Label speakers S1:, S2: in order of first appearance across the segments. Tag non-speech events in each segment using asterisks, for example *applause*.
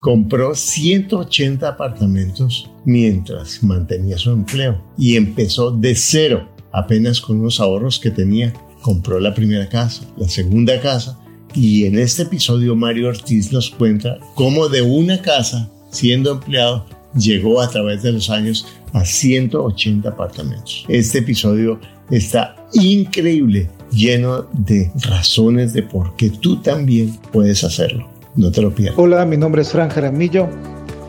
S1: compró 180 apartamentos mientras mantenía su empleo y empezó de cero, apenas con unos ahorros que tenía. Compró la primera casa, la segunda casa y en este episodio Mario Ortiz nos cuenta cómo de una casa, siendo empleado, llegó a través de los años a 180 apartamentos. Este episodio está increíble, lleno de razones de por qué tú también puedes hacerlo. No te lo pierdas.
S2: Hola, mi nombre es Fran Jaramillo.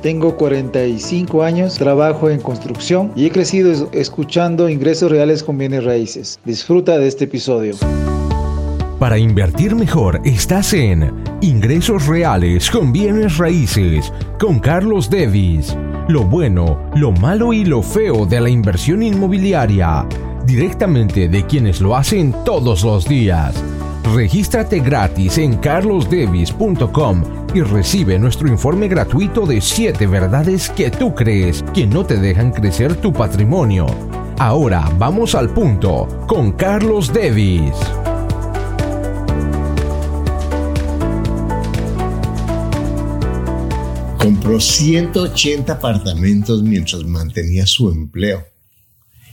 S2: Tengo 45 años, trabajo en construcción y he crecido escuchando ingresos reales con bienes raíces. Disfruta de este episodio.
S3: Para invertir mejor estás en Ingresos Reales con Bienes Raíces con Carlos Devis. Lo bueno, lo malo y lo feo de la inversión inmobiliaria. Directamente de quienes lo hacen todos los días. Regístrate gratis en carlosdevis.com y recibe nuestro informe gratuito de 7 verdades que tú crees que no te dejan crecer tu patrimonio. Ahora vamos al punto con Carlos Devis.
S1: Compró 180 apartamentos mientras mantenía su empleo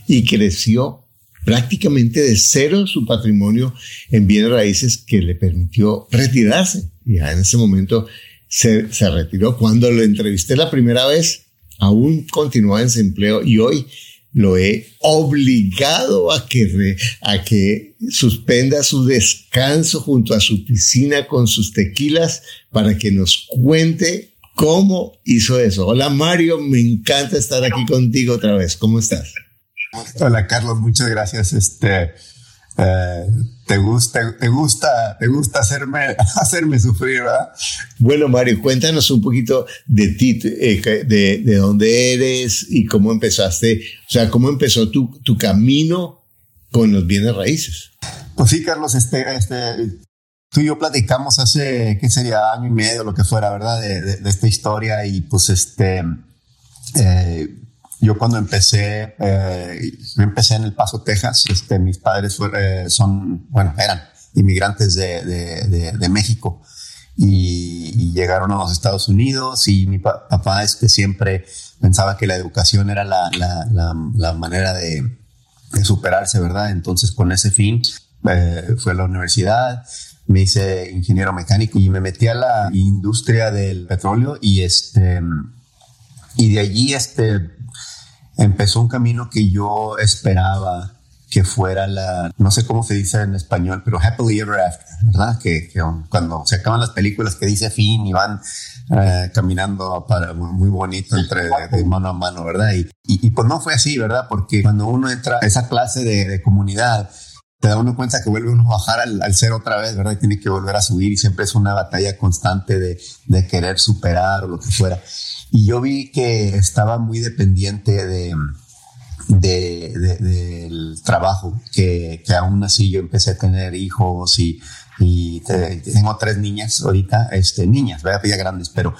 S1: y creció prácticamente de cero su patrimonio en bienes raíces que le permitió retirarse. Ya en ese momento se, retiró. Cuando lo entrevisté la primera vez, aún continuaba en su empleo y hoy lo he obligado a que suspenda su descanso junto a su piscina con sus tequilas para que nos cuente cómo hizo eso. Hola Mario, me encanta estar aquí contigo otra vez. ¿Cómo estás?
S4: Hola Carlos, muchas gracias. Este, eh, te gusta, te gusta, te gusta hacerme, *laughs* hacerme sufrir, ¿verdad?
S1: Bueno, Mario, cuéntanos un poquito de ti, eh, de, de, dónde eres y cómo empezaste, o sea, cómo empezó tu, tu camino con los bienes raíces.
S4: Pues sí, Carlos, este, este, tú y yo platicamos hace, ¿qué sería? Año y medio, lo que fuera, ¿verdad? De, de, de esta historia y pues este, eh, yo cuando empecé, eh, empecé en El Paso, Texas. Este, mis padres eh, son, bueno, eran inmigrantes de, de, México y, llegaron a los Estados Unidos y mi papá este, siempre pensaba que la educación era la, la, la, la manera de, superarse, ¿verdad? Entonces con ese fin eh, fue a la universidad, me hice ingeniero mecánico y me metí a la industria del petróleo y este y de allí este empezó un camino que yo esperaba que fuera la, no sé cómo se dice en español, pero happily ever after, ¿verdad? Que, cuando se acaban las películas que dice fin y van eh, caminando para, muy bonito entre mano a mano, ¿verdad? Y, y, y, pues no fue así, ¿verdad? Porque cuando uno entra a esa clase de, de comunidad, te da uno cuenta que vuelve uno a bajar al, al, cero otra vez, ¿verdad? Y tiene que volver a subir y siempre es una batalla constante de, querer superar o lo que fuera. Y yo vi que estaba muy dependiente de, de, de, del trabajo, que, que, aún así yo empecé a tener hijos y, y te, tengo tres niñas ahorita, este, niñas, ¿verdad? ya grandes, pero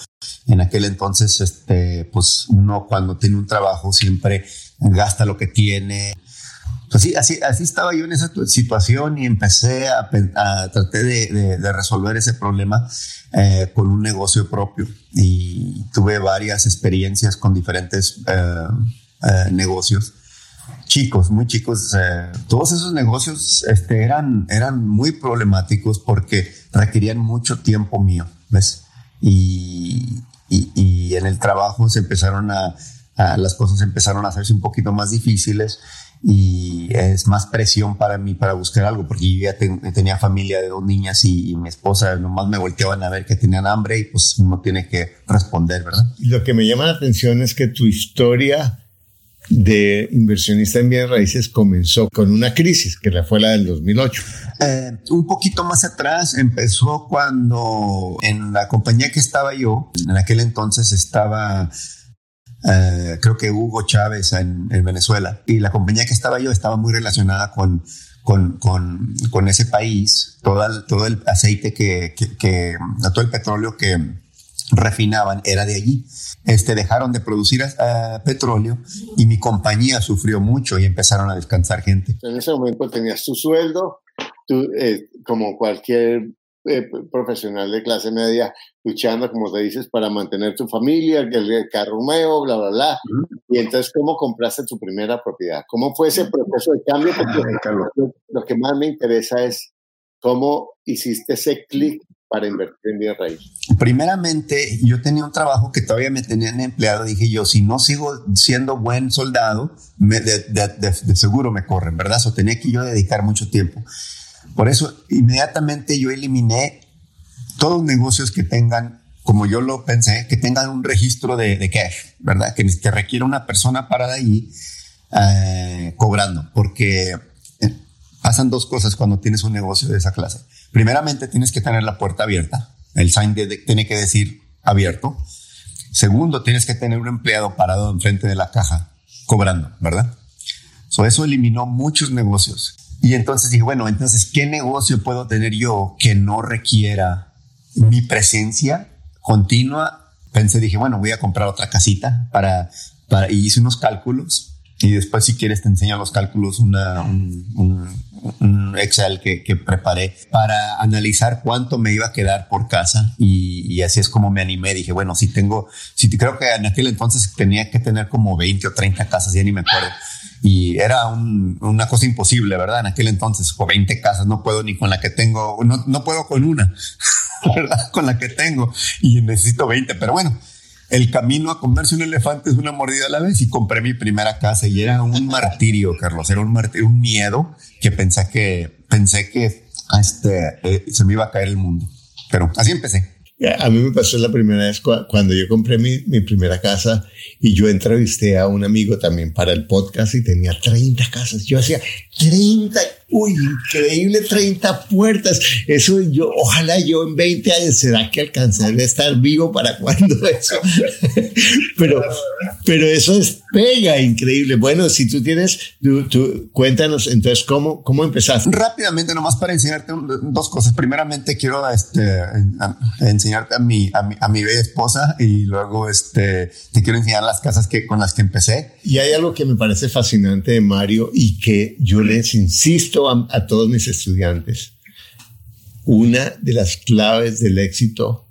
S4: en aquel entonces, este, pues uno cuando tiene un trabajo siempre gasta lo que tiene. Pues sí, así, así estaba yo en esa situación y empecé a, a tratar de, de, de resolver ese problema eh, con un negocio propio y tuve varias experiencias con diferentes eh, eh, negocios chicos, muy chicos. Eh, todos esos negocios este, eran, eran muy problemáticos porque requerían mucho tiempo mío, ¿ves? Y, y, y en el trabajo se empezaron a, a, las cosas empezaron a hacerse un poquito más difíciles y es más presión para mí para buscar algo, porque yo ya ten, tenía familia de dos niñas y, y, mi esposa nomás me volteaban a ver que tenían hambre y pues uno tiene que responder, ¿verdad?
S1: Lo que me llama la atención es que tu historia de inversionista en bienes raíces comenzó con una crisis, que fue la del 2008.
S4: Eh, un poquito más atrás empezó cuando en la compañía que estaba yo, en aquel entonces estaba Uh, creo que Hugo Chávez en, en, Venezuela. Y la compañía que estaba yo estaba muy relacionada con, con, con, con ese país. Todo el, todo el aceite que, que, que, todo el petróleo que refinaban era de allí. Este, dejaron de producir uh, petróleo y mi compañía sufrió mucho y empezaron a descansar gente.
S1: En ese momento tenías tu sueldo, tú, eh, como cualquier eh, profesional de clase media luchando, como te dices, para mantener tu familia, el, carro nuevo, bla, bla, bla. Y entonces, ¿cómo compraste tu primera propiedad? ¿Cómo fue ese proceso de cambio? Porque lo que más me interesa es cómo hiciste ese clic para invertir en bien raíz?
S4: Primeramente, yo tenía un trabajo que todavía me tenían empleado. Dije yo, si no sigo siendo buen soldado, de, seguro me corren, ¿verdad? O tenía que yo dedicar mucho tiempo. Por eso, inmediatamente yo eliminé todos los negocios que tengan, como yo lo pensé, que tengan un registro de, cash, ¿verdad? Que, que requiera una persona parada ahí eh, cobrando, porque eh, pasan dos cosas cuando tienes un negocio de esa clase Primeramente, tienes que tener la puerta abierta. El sign tiene que decir abierto. Segundo, tienes que tener un empleado parado enfrente de la caja cobrando, ¿verdad? eso eliminó muchos negocios. Y entonces dije, bueno, entonces, ¿qué negocio puedo tener yo que no requiera mi presencia continua? Pensé, dije, bueno, voy a comprar otra casita para, para, y hice unos cálculos y después si quieres te enseño los cálculos, una, un, un Excel que, que, preparé para analizar cuánto me iba a quedar por casa y, y, así es como me animé. Dije, bueno, si tengo, si creo que en aquel entonces tenía que tener como 20 o 30 casas, ya ni me acuerdo. Y era un, una cosa imposible, ¿verdad? En aquel entonces, con 20 casas no puedo ni con la que tengo, no, no puedo con una, *laughs* ¿verdad? Con la que tengo y necesito 20, pero bueno el camino a comerse un elefante es una mordida a la vez y compré mi primera casa y era un martirio, Carlos, era un martirio, un miedo que pensé que, pensé que este, eh, se me iba a caer el mundo. Pero así empecé.
S1: A mí me pasó la primera vez cuando yo compré mi, mi, primera casa y yo entrevisté a un amigo también para el podcast y tenía 30 casas. Yo hacía 30 uy, increíble, 30 puertas. Eso yo, ojalá yo en 20 años, ¿será que alcanzaré a estar vivo para cuando *laughs* eso? pero, pero eso es pega, increíble. Bueno, si tú tienes, tú, cuéntanos entonces cómo, cómo empezaste.
S4: Rápidamente, nomás para enseñarte dos cosas. Primeramente, quiero este, enseñarte a mi, a mi, a mi bella esposa y luego este, te quiero enseñar las casas que, con las que empecé.
S1: Y hay algo que me parece fascinante de Mario y que yo les insisto a, todos mis estudiantes, una de las claves del éxito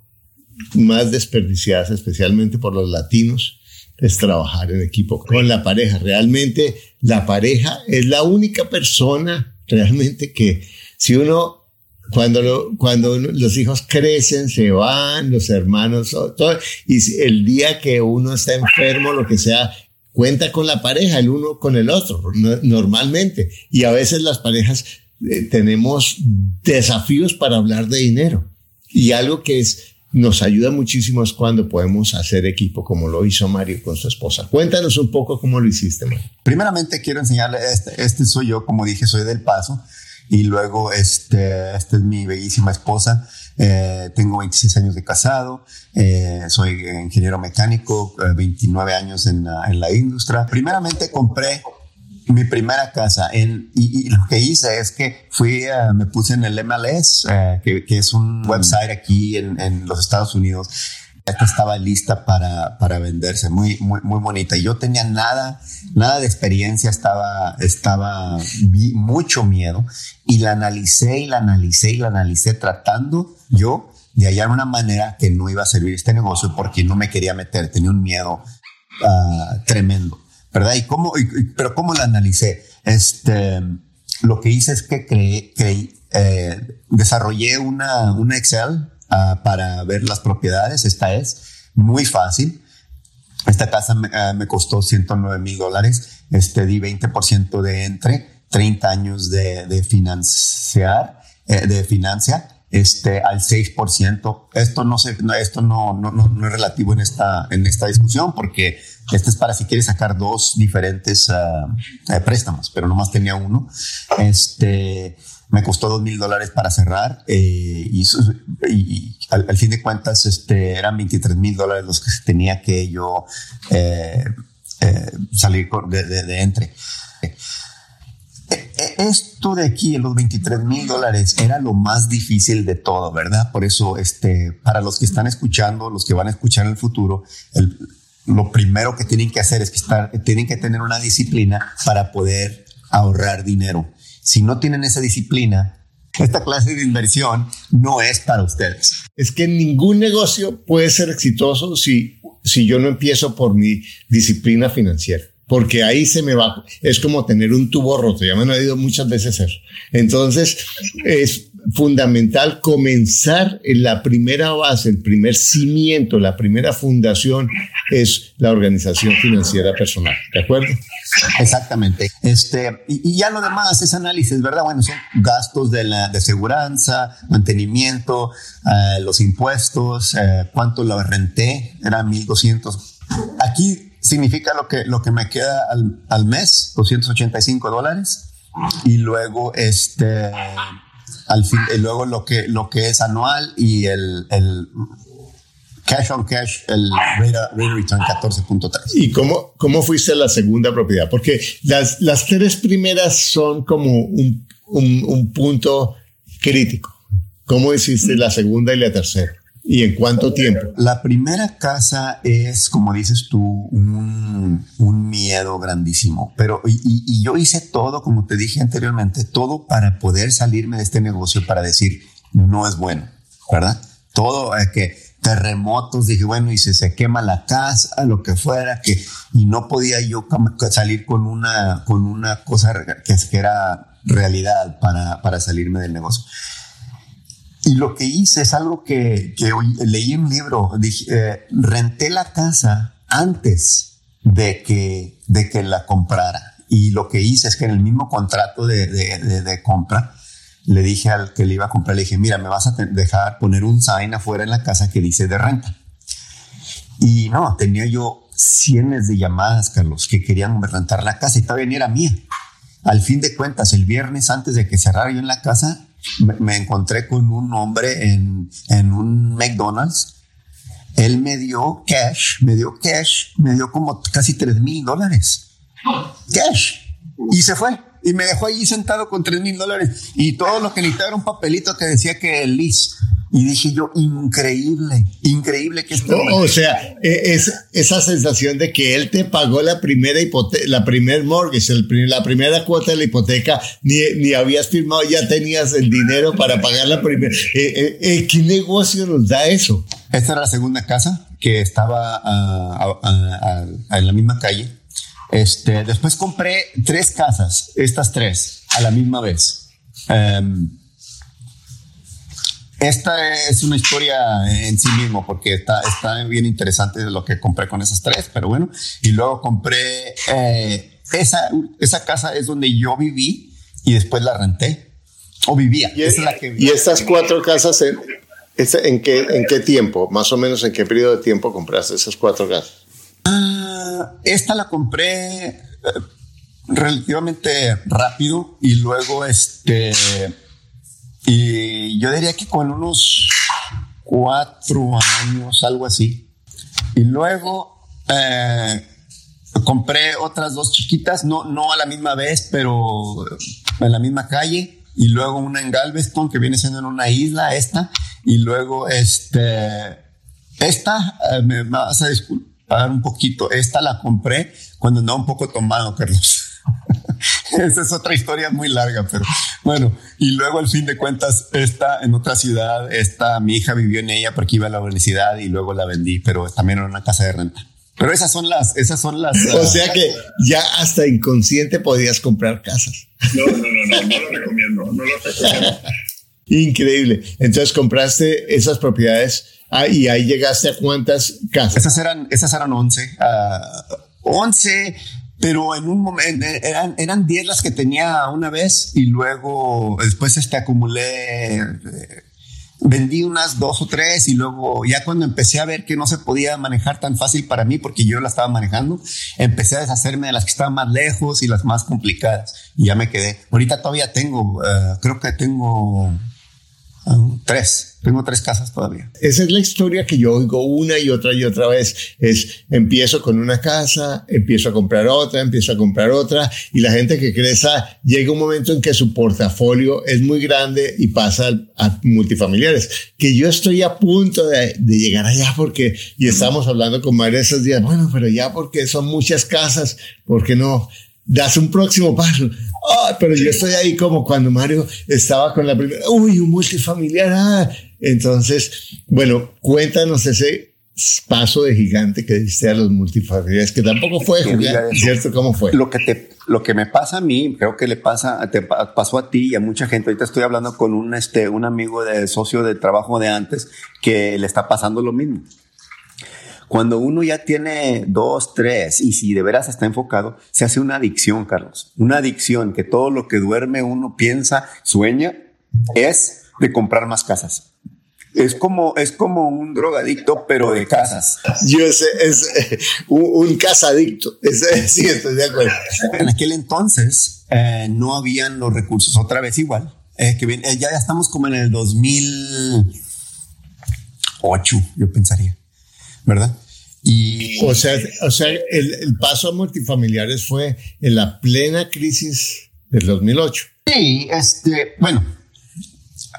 S1: más desperdiciadas, especialmente por los latinos, es trabajar en equipo con la pareja. Realmente la pareja es la única persona realmente que si uno, cuando, cuando los hijos crecen, se van, los hermanos, todo, y el día que uno está enfermo, lo que sea, cuenta con la pareja, el uno con el otro, normalmente. Y a veces las parejas eh, tenemos desafíos para hablar de dinero. Y algo que es, nos ayuda muchísimo es cuando podemos hacer equipo, como lo hizo Mario con su esposa. Cuéntanos un poco cómo lo hiciste, Mario.
S4: Primeramente quiero enseñarle, este, este soy yo, como dije, soy del paso. Y luego, este, esta es mi bellísima esposa. Eh, tengo 26 años de casado, eh, soy ingeniero mecánico, 29 eh, años en, en, la industria. Primeramente compré mi primera casa en, y, lo que hice es que fui, me puse en el MLS, que, que, es un mm. website aquí en, en los Estados Unidos esta estaba lista para, para venderse, muy, muy, muy bonita. Y yo tenía nada, nada de experiencia, estaba, estaba mucho miedo y la analicé y la analicé y la analicé tratando yo de hallar una manera que no iba a servir este negocio porque no me quería meter, tenía un miedo ah, tremendo, ¿verdad? Y cómo, pero cómo la analicé, este, lo que hice es que creé, eh, desarrollé una, una Excel Ah, para ver las propiedades. Esta es muy fácil. Esta casa me, ah, costó 109 mil dólares. Este di 20% de entre, 30 años de, de financiar, eh, de financia, este al 6%. Esto no no, esto no, no, no, es relativo en esta, en esta discusión porque este es para si quieres sacar dos diferentes ah, eh, préstamos, pero nomás tenía uno. Este, me costó dos mil dólares para cerrar eh, y, al, fin de cuentas este, eran 23 mil dólares los que tenía que yo eh, salir de, de, entre. Esto de aquí, los 23 mil dólares, era lo más difícil de todo, ¿verdad? Por eso, este, para los que están escuchando, los que van a escuchar en el futuro, lo primero que tienen que hacer es que tienen que tener una disciplina para poder ahorrar dinero si no tienen esa disciplina, esta clase de inversión no es para ustedes.
S1: Es que ningún negocio puede ser exitoso si, si yo no empiezo por mi disciplina financiera porque ahí se me va, es como tener un tubo roto, ya me han oído muchas veces eso. Entonces, es fundamental comenzar en la primera base, el primer cimiento, la primera fundación es la organización financiera personal, ¿de acuerdo?
S4: Exactamente. Este, y, ya lo demás es análisis, ¿verdad? Bueno, son gastos de, la, de seguridad, mantenimiento, eh, los impuestos, eh, cuánto lo renté, eran 1200. Aquí significa lo que, lo que me queda al, al mes, 285 dólares. Y luego, este, al fin, y luego lo que, lo que es anual y el, el cash on cash, el rate, return 14.3.
S1: ¿Y cómo, cómo fuiste a la segunda propiedad? Porque las, las tres primeras son como un, un, un punto crítico. ¿Cómo hiciste la segunda y la tercera? ¿Y en cuánto tiempo?
S4: La primera casa es, como dices tú, un, miedo grandísimo. Pero, y, yo hice todo, como te dije anteriormente, todo para poder salirme de este negocio, para decir, no es bueno, ¿verdad? Todo, eh, que terremotos, dije, bueno, y si se quema la casa, lo que fuera, que, y no podía yo salir con una, con una cosa que, era realidad para, para salirme del negocio. Y lo que hice es algo que, que leí en un libro. Eh, renté la casa antes de que, de que la comprara. Y lo que hice es que en el mismo contrato de, de, de, compra, le dije al que le iba a comprar, le dije, mira, me vas a dejar poner un sign afuera en la casa que dice de renta. Y no, tenía yo cientos de llamadas, Carlos, que querían rentar la casa y todavía ni era mía. Al fin de cuentas, el viernes antes de que cerrara yo en la casa, me, encontré con un hombre en, en un McDonald's. Él me dio cash, me dio cash, me dio como casi tres mil dólares. Cash. Y se fue. Y me dejó allí sentado con tres mil dólares. Y todo lo que necesitaba era un papelito que decía que el Liz. Y dije yo, increíble, increíble que esto.
S1: o sea, e, es esa sensación de que él te pagó la primera hipoteca, la primer mortgage, el, la primera cuota de la hipoteca, ni, ni habías firmado, ya tenías el dinero para pagar la primera. Eh, eh, eh, ¿Qué negocio nos da eso?
S4: Esta era la segunda casa que estaba en la misma calle. Este, después compré tres casas, estas tres, a la misma vez. Um, esta es una historia en sí mismo porque está, está bien interesante lo que compré con esas tres, pero bueno. Y luego compré eh, esa, esa casa es donde yo viví y después la renté o vivía.
S1: Y, es la que ¿y estas cuatro casas en, en, qué, en qué tiempo, más o menos en qué periodo de tiempo compraste esas cuatro casas?
S4: Ah, esta la compré eh, relativamente rápido y luego este y yo diría que con unos cuatro años, algo así. Y luego eh, compré otras dos chiquitas, no, no a la misma vez, pero en la misma calle. Y luego una en Galveston, que viene siendo en una isla, esta. Y luego este, esta, eh, me vas a disculpar un poquito, esta la compré cuando andaba un poco tomado, Carlos. *laughs* Esa es otra historia muy larga, pero bueno. Y luego, al fin de cuentas, está en otra ciudad, esta, mi hija vivió en ella porque iba a la universidad y luego la vendí, pero también era una casa de renta. Pero esas son las, esas son las.
S1: O sea que ya hasta inconsciente podías comprar casas.
S5: No, no, no, no, no lo recomiendo, no lo recomiendo.
S1: Increíble. Entonces compraste esas propiedades ah, y ahí llegaste a cuántas casas.
S4: Esas eran, esas eran 11. Uh, 11 pero en un momento eran, eran 10 las que tenía una vez y luego después este acumulé, eh, vendí unas dos o tres y luego ya cuando empecé a ver que no se podía manejar tan fácil para mí porque yo la estaba manejando, empecé a deshacerme de las que estaban más lejos y las más complicadas y ya me quedé. Ahorita todavía tengo, eh, creo que tengo tres. Tengo tres casas todavía.
S1: Esa es la historia que yo oigo una y otra y otra vez. Es empiezo con una casa, empiezo a comprar otra, empiezo a comprar otra y la gente que crece llega un momento en que su portafolio es muy grande y pasa a multifamiliares. Que yo estoy a punto de, llegar allá porque, y estamos hablando con María esos días, bueno, pero ya porque son muchas casas, ¿por qué no? Das un próximo paso. Ah, pero yo estoy ahí como cuando Mario estaba con la primera, uy, un multifamiliar. Ah. Entonces, bueno, cuéntanos ese paso de gigante que diste a los multifamiliares, que tampoco fue ¿cierto? ¿Cómo fue?
S4: Lo que, te, lo que me pasa a mí, creo que le pasa, te pasó a ti y a mucha gente. Ahorita estoy hablando con un, este, un amigo de socio de trabajo de antes que le está pasando lo mismo. Cuando uno ya tiene dos, tres, y si de veras está enfocado, se hace una adicción, Carlos. Una adicción que todo lo que duerme uno piensa, sueña, es de comprar más casas. Es como, es como un drogadicto, pero de casas.
S1: Yo sé, es eh, un, casadicto. Es, *laughs* sí, estoy de acuerdo.
S4: En aquel entonces eh, no habían los recursos, otra vez igual. Eh, que bien, ya, ya estamos como en el 2008, yo pensaría. ¿Verdad?
S1: Y, o sea, o sea el, paso a multifamiliares fue en la plena crisis del 2008.
S4: Sí, este, bueno,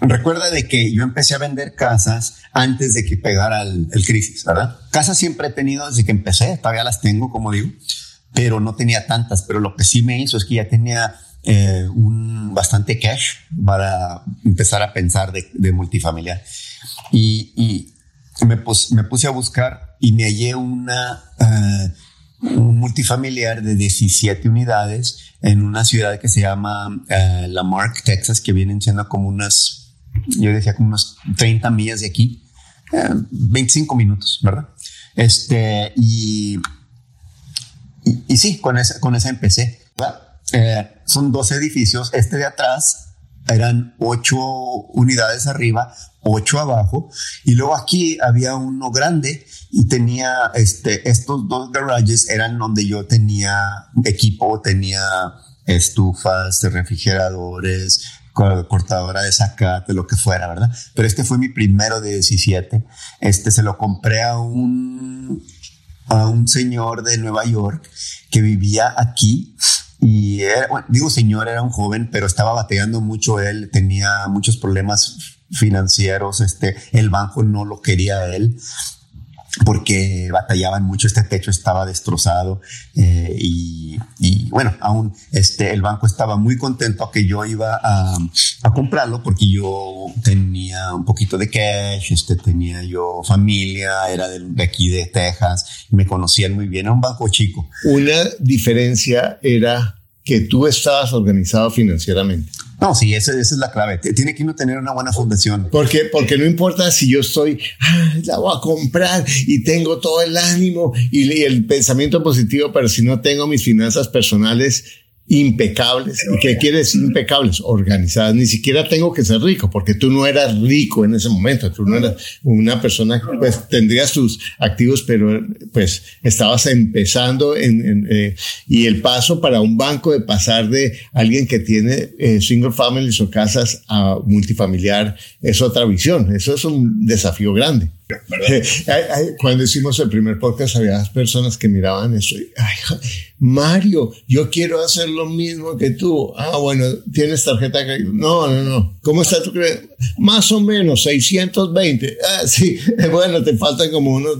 S4: recuerda de que yo empecé a vender casas antes de que pegara el, crisis, ¿verdad? Casas siempre he tenido desde que empecé, todavía las tengo, como digo, pero no tenía tantas, pero lo que sí me hizo es que ya tenía eh, un bastante cash para empezar a pensar de, de multifamiliar. Y, y me, me puse a buscar y me hallé una, eh, un multifamiliar de 17 unidades en una ciudad que se llama uh, Lamarck, Texas, que vienen siendo como unas, yo decía como unas 30 millas de aquí, 25 minutos, ¿verdad? Este, y, y, sí, con esa, con esa empecé. son dos edificios, este de atrás eran ocho unidades arriba, ocho abajo, y luego aquí había uno grande y tenía este, estos dos garages eran donde yo tenía equipo, tenía estufas, refrigeradores, cortadora de zacate, lo que fuera, ¿verdad? Pero este fue mi primero de 17. Este se lo compré a un, a un señor de Nueva York que vivía aquí y digo señor, era un joven, pero estaba bateando mucho él, tenía muchos problemas financieros, este, el banco no lo quería él porque batallaban mucho, este techo estaba destrozado eh, y, bueno, aún este, el banco estaba muy contento que yo iba a, comprarlo porque yo tenía un poquito de cash, este, tenía yo familia, era de, de aquí de Texas, me conocían muy bien, era un banco chico.
S1: Una diferencia era que tú estabas organizado financieramente.
S4: No, sí, esa, es la clave. Tiene que uno tener una buena fundación.
S1: Porque, porque no importa si yo estoy, ah, la voy a comprar y tengo todo el ánimo y el pensamiento positivo, pero si no tengo mis finanzas personales impecables. ¿Y qué quiere decir impecables? Organizadas. Ni siquiera tengo que ser rico, porque tú no eras rico en ese momento. Tú no eras una persona, pues tendrías tus activos, pero pues estabas empezando en, eh, y el paso para un banco de pasar de alguien que tiene eh, single families o casas a multifamiliar es otra visión. Eso es un desafío grande. *laughs* Cuando hicimos el primer podcast había personas que miraban eso y, ay, Mario, yo quiero hacer lo mismo que tú. Ah, bueno, ¿tienes tarjeta de No, no, no. ¿Cómo está tu crédito? Más o menos, 620. Ah, sí. *laughs* Bueno, te faltan como unos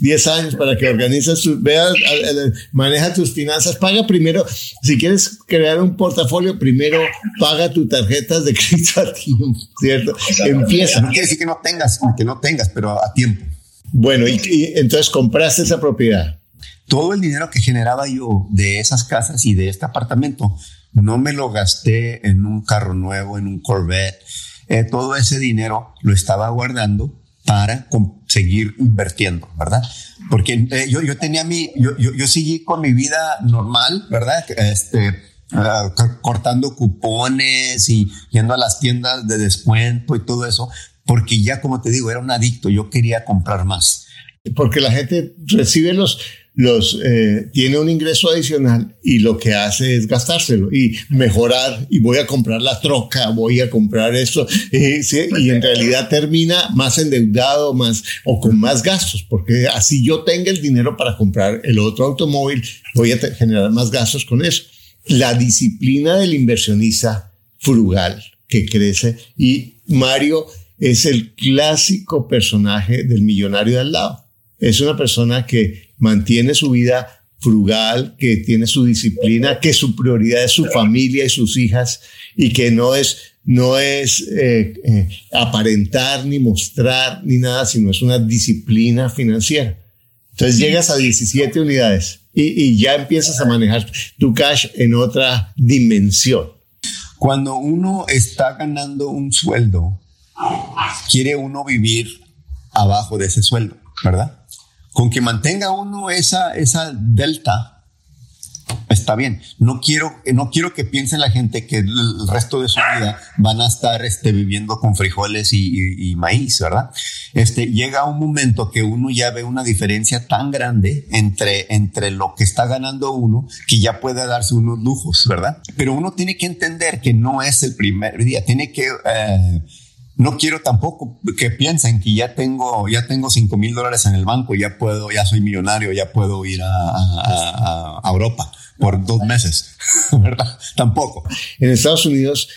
S1: 10 años para que organices tus, veas, maneja tus finanzas. Paga primero, si quieres crear un portafolio, primero paga tus tarjetas de *laughs* crédito a tiempo, ¿cierto? Empieza.
S4: No quiere decir que no tengas, que no tengas, pero a tiempo.
S1: Bueno, y entonces compraste esa propiedad
S4: todo el dinero que generaba yo de esas casas y de este apartamento, no me lo gasté en un carro nuevo, en un Corvette. Eh, todo ese dinero lo estaba guardando para seguir invirtiendo, ¿verdad? Porque eh, yo, yo tenía mi, yo, yo, yo, seguí con mi vida normal, ¿verdad? Este, ah, cortando cupones y yendo a las tiendas de descuento y todo eso, porque ya, como te digo, era un adicto, yo quería comprar más.
S1: Porque la gente recibe los, los eh, tiene un ingreso adicional y lo que hace es gastárselo y mejorar y voy a comprar la troca, voy a comprar esto eh, y en realidad termina más endeudado más o con más gastos porque así yo tenga el dinero para comprar el otro automóvil voy a generar más gastos con eso. La disciplina del inversionista frugal que crece y Mario es el clásico personaje del millonario de al lado. Es una persona que mantiene su vida frugal, que tiene su disciplina, que su prioridad es su familia y sus hijas y que no es, no es eh, eh, aparentar ni mostrar ni nada, sino es una disciplina financiera. Entonces llegas a 17 unidades y, y ya empiezas a manejar tu cash en otra dimensión.
S4: Cuando uno está ganando un sueldo, quiere uno vivir abajo de ese sueldo, ¿verdad? Con que mantenga uno esa, esa delta, está bien. No quiero, no quiero que piense la gente que el resto de su vida van a estar este, viviendo con frijoles y, maíz, ¿verdad? Este, llega un momento que uno ya ve una diferencia tan grande entre, entre lo que está ganando uno que ya puede darse unos lujos, ¿verdad? Pero uno tiene que entender que no es el primer día, tiene que... Eh, no quiero tampoco que piensen que ya tengo, ya tengo cinco mil dólares en el banco, ya puedo, ya soy millonario, ya puedo ir a, a, a Europa por dos meses, *laughs* ¿verdad? Tampoco.
S1: En Estados Unidos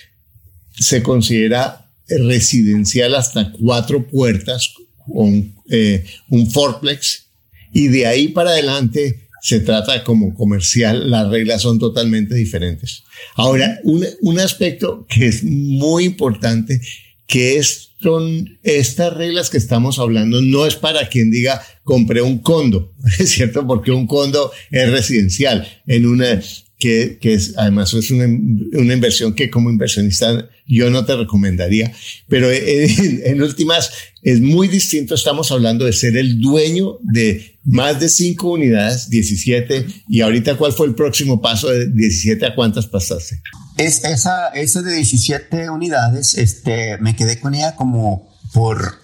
S1: se considera residencial hasta cuatro puertas con eh, un fourplex y de ahí para adelante se trata como comercial, las reglas son totalmente diferentes. Ahora, un, un aspecto que es muy importante que son estas reglas que estamos hablando, no es para quien diga compré un condo, *laughs* es cierto, porque un condo es residencial en una que, que es, además es una, una, inversión que como inversionista yo no te recomendaría, pero en, *laughs* en, últimas es muy distinto, estamos hablando de ser el dueño de más de cinco unidades, 17, y ahorita cuál fue el próximo paso de 17 a cuántas pasaste.
S4: Es esa, esa de 17 unidades, este, me quedé con ella como por,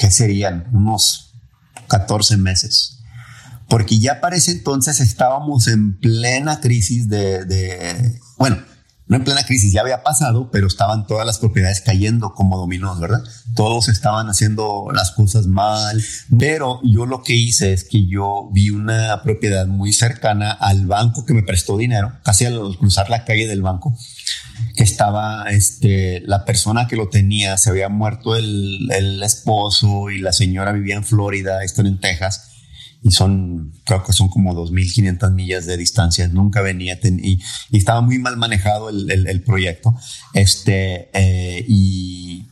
S4: ¿qué serían? Unos 14 meses porque ya para ese entonces estábamos en plena crisis de, bueno, no en plena crisis, ya había pasado, pero estaban todas las propiedades cayendo como dominós, ¿verdad? Todos estaban haciendo las cosas mal, pero yo lo que hice es que yo vi una propiedad muy cercana al banco que me prestó dinero, casi al cruzar la calle del banco, que estaba, este, la persona que lo tenía, se había muerto el, el esposo y la señora vivía en Florida, esto en Texas y son, creo que son como 2.500 millas de distancia. Nunca venía y, y, estaba muy mal manejado el proyecto. Este, eh, y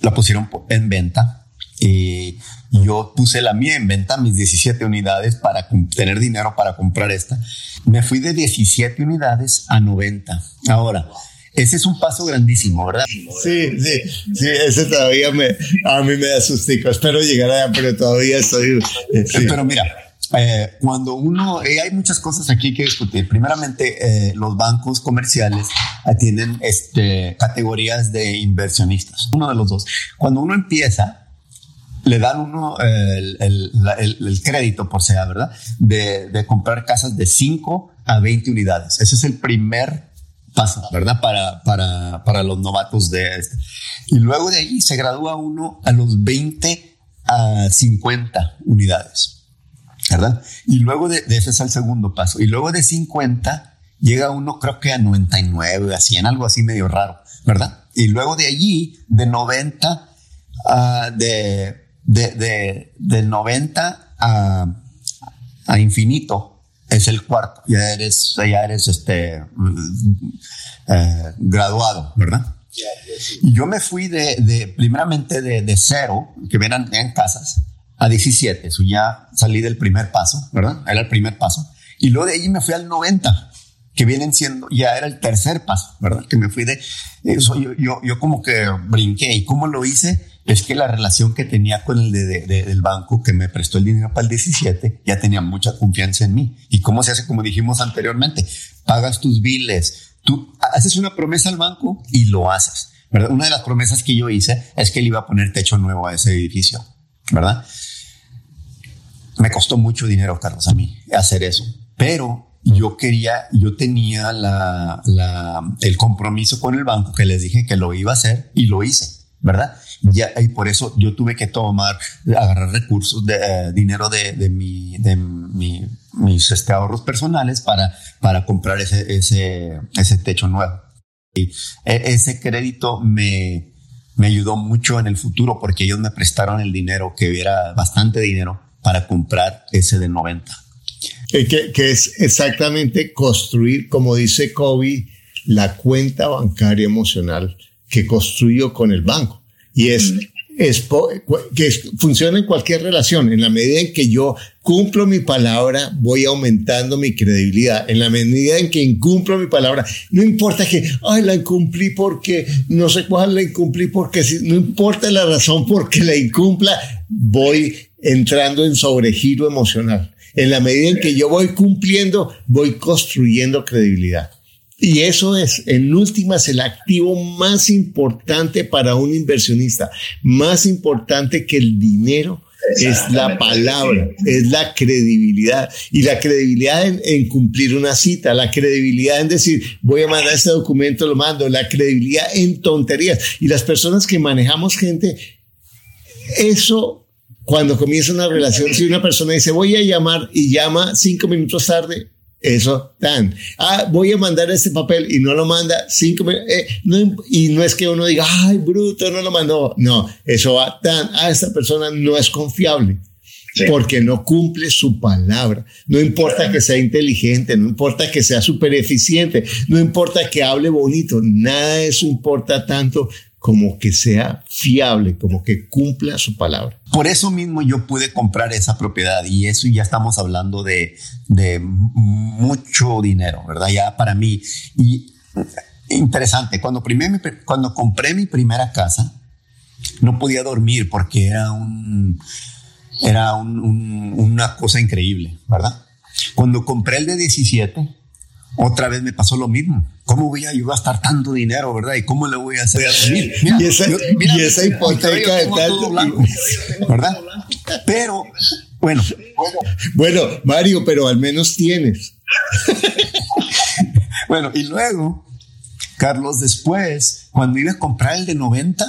S4: la pusieron en venta. Y yo puse la mía en venta, mis 17 unidades, para tener dinero para comprar esta. Me fui de 17 unidades a 90. Ahora, ese es un paso grandísimo, ¿verdad?
S1: Sí, sí, sí, ese todavía me, a mí me da sustico. Espero llegar allá, pero todavía estoy.
S4: Eh, sí. Pero mira, eh, cuando uno, eh, hay muchas cosas aquí que discutir. Primeramente, eh, los bancos comerciales tienen este, categorías de inversionistas, uno de los dos. Cuando uno empieza, le dan uno el, el, el, el crédito, por sea, ¿verdad? De, de comprar casas de 5 a 20 unidades. Ese es el primer paso, ¿verdad? Para, para, para los novatos de este. Y luego de ahí se gradúa uno a los 20 a 50 unidades, ¿verdad? Y luego de, de ese es el segundo paso. Y luego de 50 llega uno creo que a 99, a 100, algo así medio raro, ¿verdad? Y luego de allí, de 90 a, de, de, de, de 90 a, a infinito, es el cuarto, ya eres, ya eres este, eh, graduado, ¿verdad? Y yo me fui de, de primeramente de, de, cero, que eran en casas, a 17, eso ya salí del primer paso, ¿verdad? Era el primer paso. Y luego de ahí me fui al 90, que vienen siendo, ya era el tercer paso, ¿verdad? Que me fui de eso, yo, yo, yo como que brinqué. ¿Y cómo lo hice? Es que la relación que tenía con el de, de, del banco que me prestó el dinero para el 17 ya tenía mucha confianza en mí. ¿Y cómo se hace? Como dijimos anteriormente, pagas tus biles, tú haces una promesa al banco y lo haces. ¿verdad? Una de las promesas que yo hice es que él iba a poner techo nuevo a ese edificio, ¿verdad? Me costó mucho dinero, Carlos, a mí hacer eso, pero yo quería, yo tenía la, la, el compromiso con el banco que les dije que lo iba a hacer y lo hice, ¿verdad? Y por eso yo tuve que tomar, agarrar recursos de eh, dinero de, de, mi, de mi, mis este, ahorros personales para, para comprar ese, ese, ese techo nuevo. Y e, ese crédito me, me ayudó mucho en el futuro porque ellos me prestaron el dinero, que era bastante dinero, para comprar ese de 90.
S1: Eh, que, que es exactamente construir, como dice Kobe, la cuenta bancaria emocional que construyó con el banco. Y es, es que funciona en cualquier relación. En la medida en que yo cumplo mi palabra, voy aumentando mi credibilidad. En la medida en que incumplo mi palabra, no importa que, ay, la incumplí porque no sé cuál la incumplí porque no importa la razón por qué la incumpla, voy entrando en sobregiro emocional. En la medida en que yo voy cumpliendo, voy construyendo credibilidad. Y eso es, en últimas, el activo más importante para un inversionista, más importante que el dinero. Es la palabra, es la credibilidad. Y la credibilidad en, cumplir una cita, la credibilidad en decir, voy a mandar este documento, lo mando, la credibilidad en tonterías. Y las personas que manejamos gente, eso cuando comienza una relación, si una persona dice voy a llamar y llama cinco minutos tarde, eso tan. Ah, voy a mandar este papel y no lo manda cinco minutos. Eh, y no es que uno diga, ay, bruto, no lo mandó. No, eso va tan. Ah, esta persona no es confiable. Porque no cumple su palabra. No importa que sea inteligente, no importa que sea súper eficiente, no importa que hable bonito, nada de eso importa tanto como que sea fiable, como que cumpla su palabra.
S4: Por eso mismo yo pude comprar esa propiedad y eso ya estamos hablando de, mucho dinero, ¿verdad? Ya para mí. Y interesante, cuando, cuando compré mi primera casa, no podía dormir porque era un, era una cosa increíble, ¿verdad? Cuando compré el de 17, otra vez me pasó lo mismo. ¿Cómo voy a yo gastar tanto dinero, verdad? ¿Y cómo le voy a hacer a dormir?
S1: y esa, y esa hipoteca de tal...
S4: ¿Verdad? Pero, bueno.
S1: Bueno, Mario, pero al menos tienes. *laughs*
S4: bueno, y luego, Carlos, después, cuando iba a comprar el de 90,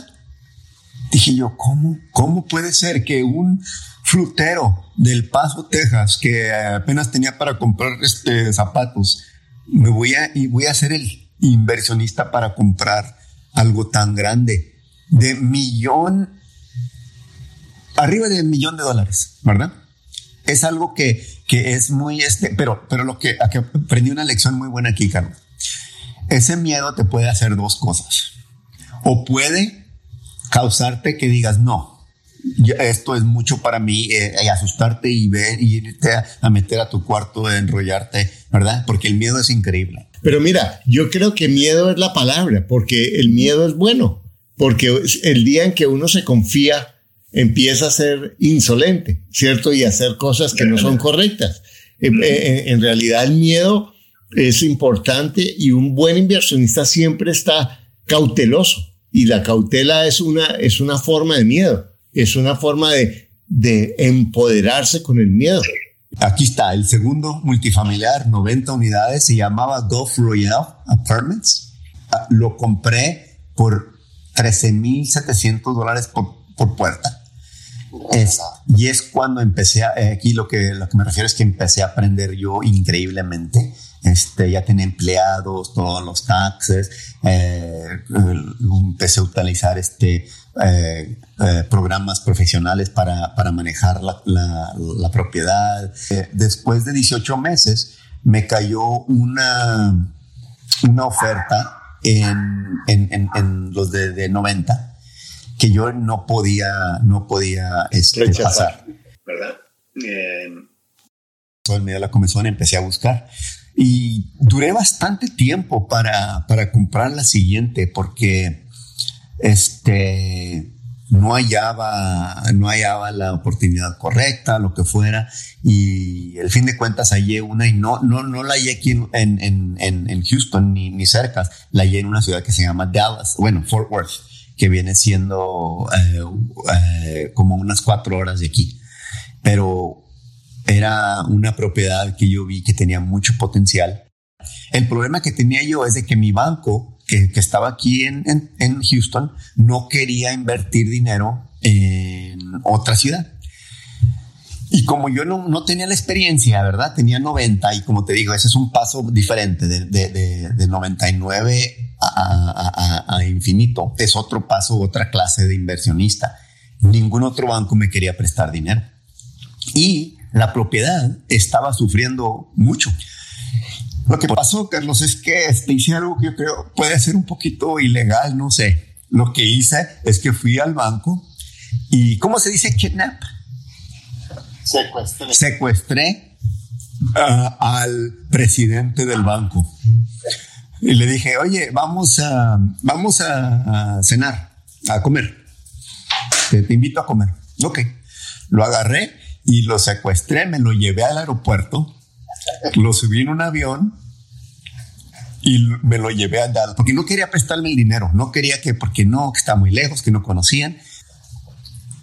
S4: dije yo, ¿cómo, cómo puede ser que un frutero del Paso, Texas, que apenas tenía para comprar este, zapatos, me voy a, y voy a ser el inversionista para comprar algo tan grande de millón, arriba de millón de dólares, ¿verdad? Es algo que, que es muy este, pero, pero lo que, aprendí una lección muy buena aquí, Carlos. Ese miedo te puede hacer dos cosas. O puede causarte que digas, no, esto es mucho para mí, eh, y asustarte y ver, y irte a, meter a tu cuarto, a enrollarte, ¿verdad? Porque el miedo es increíble.
S1: Pero mira, yo creo que miedo es la palabra, porque el miedo es bueno, porque el día en que uno se confía, empieza a ser insolente, ¿cierto? Y a hacer cosas que no son correctas. En, en realidad el miedo es importante y un buen inversionista siempre está cauteloso y la cautela es una, es una forma de miedo es una forma de, de empoderarse con el miedo.
S4: Aquí está, el segundo multifamiliar, 90 unidades, se llamaba Gulf Royale Apartments. Ah, lo compré por 13.700 dólares por, por puerta. Es, y es cuando empecé, a, eh, aquí lo que, lo que me refiero es que empecé a aprender yo increíblemente. Este, ya tenía empleados, todos los taxes, eh, empecé a utilizar este, eh, eh, programas profesionales para, para manejar la, la, propiedad. Eh, después de 18 meses me cayó una, una oferta en, en, en, los de, de, 90 que yo no podía, no podía este, pasar. ¿Verdad? Todo el medio de la comisión empecé a buscar y duré bastante tiempo para, para comprar la siguiente porque este, no hallaba, no hallaba la oportunidad correcta, lo que fuera, y el fin de cuentas hallé una y no, no, no la hallé aquí en, en, en, Houston ni, ni, cerca, la hallé en una ciudad que se llama Dallas, bueno, Fort Worth, que viene siendo eh, eh, como unas cuatro horas de aquí, pero era una propiedad que yo vi que tenía mucho potencial. El problema que tenía yo es de que mi banco que, estaba aquí en, en, Houston no quería invertir dinero en otra ciudad. Y como yo no, no, tenía la experiencia, ¿verdad? Tenía 90 y como te digo, ese es un paso diferente de, de, de, 99 a, a, a, infinito. Es otro paso, otra clase de inversionista. Ningún otro banco me quería prestar dinero. Y la propiedad estaba sufriendo mucho. Lo que pasó, Carlos, es que este, hice algo que yo creo puede ser un poquito ilegal, no sé. Lo que hice es que fui al banco y, ¿cómo se dice kidnap?
S1: Secuestré.
S4: Secuestré uh, al presidente del banco. Y le dije, oye, vamos a, vamos a, a cenar, a comer. Te, te, invito a comer. Ok. Lo agarré y lo secuestré, me lo llevé al aeropuerto, lo subí en un avión y me lo llevé a Dallas, porque no quería prestarme el dinero, no quería que, porque no, que está muy lejos, que no conocían.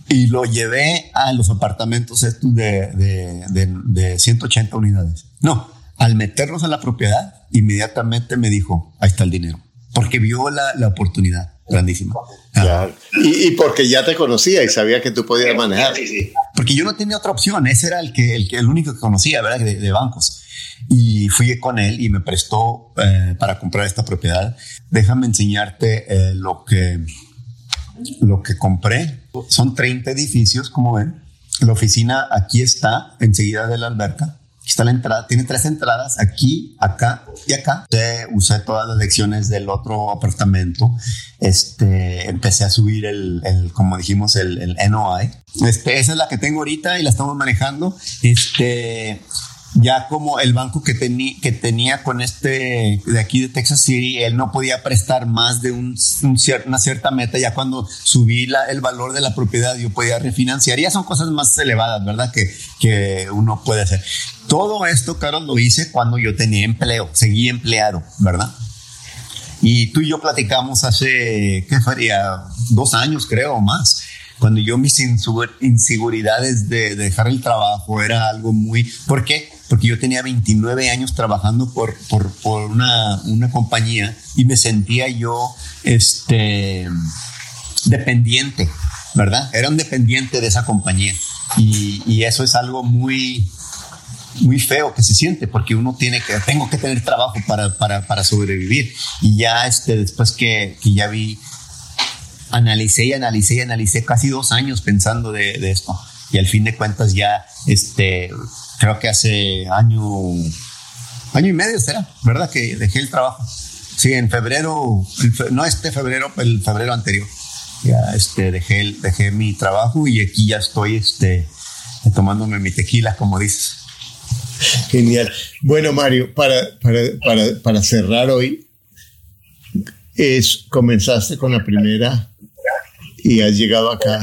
S4: Y lo llevé a los apartamentos estos de, de, de, de 180 unidades. No, al meternos a la propiedad, inmediatamente me dijo, ahí está el dinero, porque vio la, la oportunidad grandísima.
S1: Claro. Y, y, porque ya te conocía y sabía que tú podías manejar.
S4: Sí, sí. Porque yo no tenía otra opción, ese era el, que, el, que, el único que conocía, ¿verdad? De, de bancos. Y fui con él y me prestó eh, para comprar esta propiedad. Déjame enseñarte eh, lo, que, lo que compré. Son 30 edificios, como ven. La oficina aquí está, enseguida de la alberca. Está la entrada, tiene tres entradas, aquí, acá y acá. Usé todas las lecciones del otro apartamento. Este, empecé a subir el, el como dijimos, el, el NOI. Este, esa es la que tengo ahorita y la estamos manejando. Este, ya como el banco que, que tenía con este de aquí de Texas City, él no podía prestar más de un, un cier, una cierta meta. Ya cuando subí la, el valor de la propiedad, yo podía refinanciar. Ya son cosas más elevadas, ¿verdad? Que, que uno puede hacer. Todo esto, Carlos, lo hice cuando yo tenía empleo, seguí empleado, ¿verdad? Y tú y yo platicamos hace, ¿qué faría? Dos años, creo, o más cuando yo mis inseguridades de, de, dejar el trabajo era algo muy... ¿Por qué? Porque yo tenía 29 años trabajando por, por, por una, una, compañía y me sentía yo este, dependiente, ¿verdad? Era un dependiente de esa compañía. Y, y eso es algo muy, muy feo que se siente porque uno tiene que, tengo que tener trabajo para, para, para sobrevivir. Y ya este, después que, que ya vi analicé y analicé y analicé casi dos años pensando de, esto. Y al fin de cuentas ya, este, creo que hace año, año y medio será, ¿verdad? Que dejé el trabajo. Sí, en febrero, no este febrero, el febrero anterior. Ya, este, dejé, dejé mi trabajo y aquí ya estoy, este, tomándome mi tequila, como dices.
S1: Genial. Bueno, Mario, para, para, para, para cerrar hoy, es, comenzaste con la primera y has llegado acá,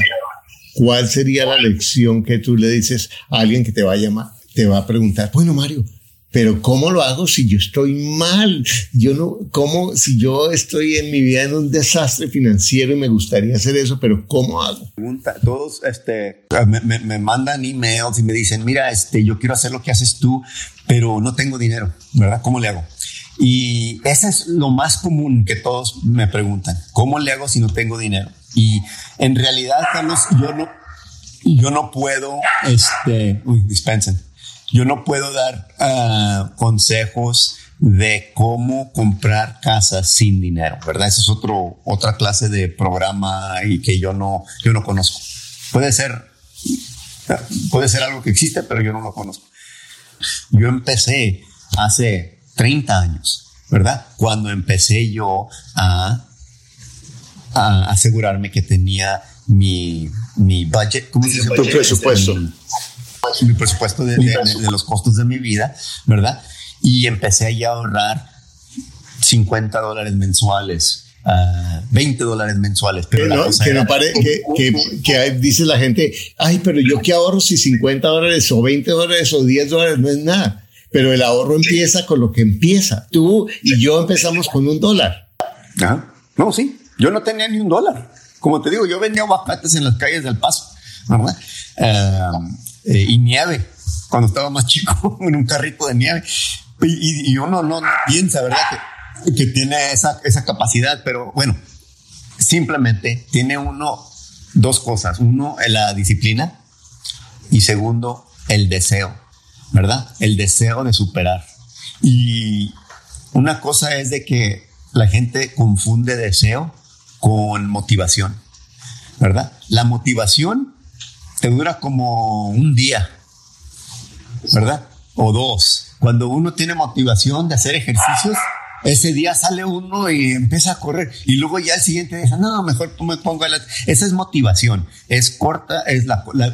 S1: ¿cuál sería la lección que tú le dices a alguien que te va a llamar, te va a preguntar, bueno, Mario, pero ¿cómo lo hago si yo estoy mal? Yo no, ¿cómo si yo estoy en mi vida en un desastre financiero y me gustaría hacer eso, pero ¿cómo hago?
S4: Todos este, me, me, me, mandan emails y me dicen, mira, este, yo quiero hacer lo que haces tú, pero no tengo dinero, ¿verdad? ¿Cómo le hago? Y ese es lo más común que todos me preguntan, ¿cómo le hago si no tengo dinero? Y en realidad, Carlos, yo no, yo no puedo, este, dispensen, yo no puedo dar uh, consejos de cómo comprar casas sin dinero, ¿verdad? Esa es otro, otra clase de programa y que yo no, yo no conozco. Puede ser, puede ser algo que existe, pero yo no lo conozco. Yo empecé hace 30 años, ¿verdad? Cuando empecé yo a a asegurarme que tenía mi, mi budget, ¿cómo se dice?
S1: Tu presupuesto.
S4: Mi, mi presupuesto de, de, de, los costos de mi vida, ¿verdad? Y empecé a ahorrar 50 dólares mensuales. Uh, 20 dólares mensuales. Pero
S1: que, no, que, no pare, que, que, que, dice la gente, ay, pero yo qué ahorro si 50 dólares o 20 dólares o 10 dólares no es nada. Pero el ahorro empieza con lo que empieza. Tú y yo empezamos con un dólar.
S4: ¿Ah? No, sí. Yo no tenía ni un dólar. Como te digo, yo vendía aguacates en las calles del Paso, ¿verdad? Eh, y nieve, cuando estaba más chico, *laughs* en un carrito de nieve. Y, y uno no, no, piensa, ¿verdad? Que, que tiene esa, esa capacidad, pero bueno, simplemente tiene uno dos cosas. Uno, la disciplina y segundo, el deseo, ¿verdad? El deseo de superar. Y una cosa es de que la gente confunde deseo con motivación, ¿verdad? La motivación te dura como un día, ¿verdad? O dos. Cuando uno tiene motivación de hacer ejercicios, ese día sale uno y empieza a correr y luego ya el siguiente día, no, mejor me pongo a la... Esa es motivación, es corta, es la, la,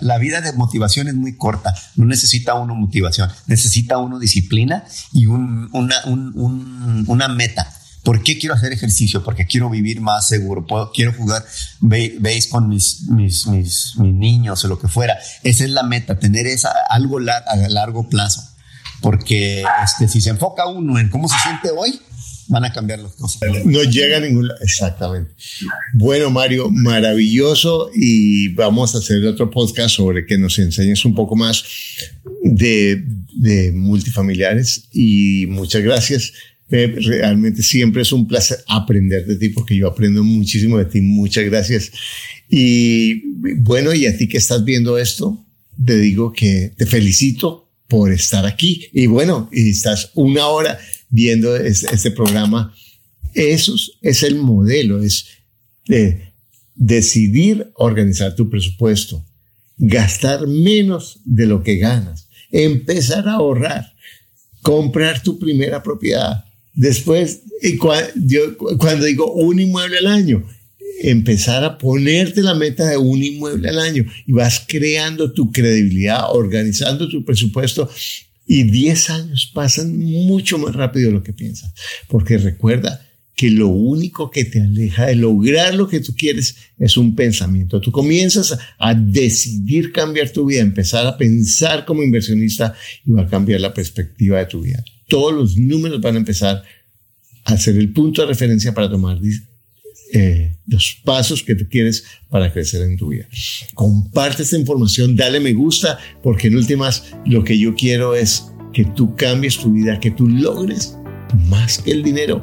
S4: la, vida de motivación es muy corta, no necesita uno motivación, necesita uno disciplina y un, una, un, un, una meta. ¿Por qué quiero hacer ejercicio? Porque quiero vivir más seguro, quiero jugar veis con mis, mis, mis, mis, niños o lo que fuera. Esa es la meta, tener esa, algo a largo plazo porque este, si se enfoca uno en cómo se siente hoy, van a cambiar las cosas.
S1: No llega a ningún. Exactamente. Bueno, Mario, maravilloso. Y vamos a hacer otro podcast sobre que nos enseñes un poco más de, de multifamiliares. Y muchas gracias. Realmente siempre es un placer aprender de ti porque yo aprendo muchísimo de ti. Muchas gracias. Y bueno, y a ti que estás viendo esto, te digo que te felicito por estar aquí. Y bueno, y estás una hora viendo este, programa. Eso es el modelo, es de decidir organizar tu presupuesto, gastar menos de lo que ganas, empezar a ahorrar, comprar tu primera propiedad. Después, cuando digo un inmueble al año, empezar a ponerte la meta de un inmueble al año y vas creando tu credibilidad, organizando tu presupuesto y 10 años pasan mucho más rápido de lo que piensas. Porque recuerda que lo único que te aleja de lograr lo que tú quieres es un pensamiento. Tú comienzas a decidir cambiar tu vida, empezar a pensar como inversionista y va a cambiar la perspectiva de tu vida. Todos los números van a empezar a ser el punto de referencia para tomar eh, los pasos que tú quieres para crecer en tu vida. Comparte esta información, dale me gusta, porque en últimas lo que yo quiero es que tú cambies tu vida, que tú logres más que el dinero,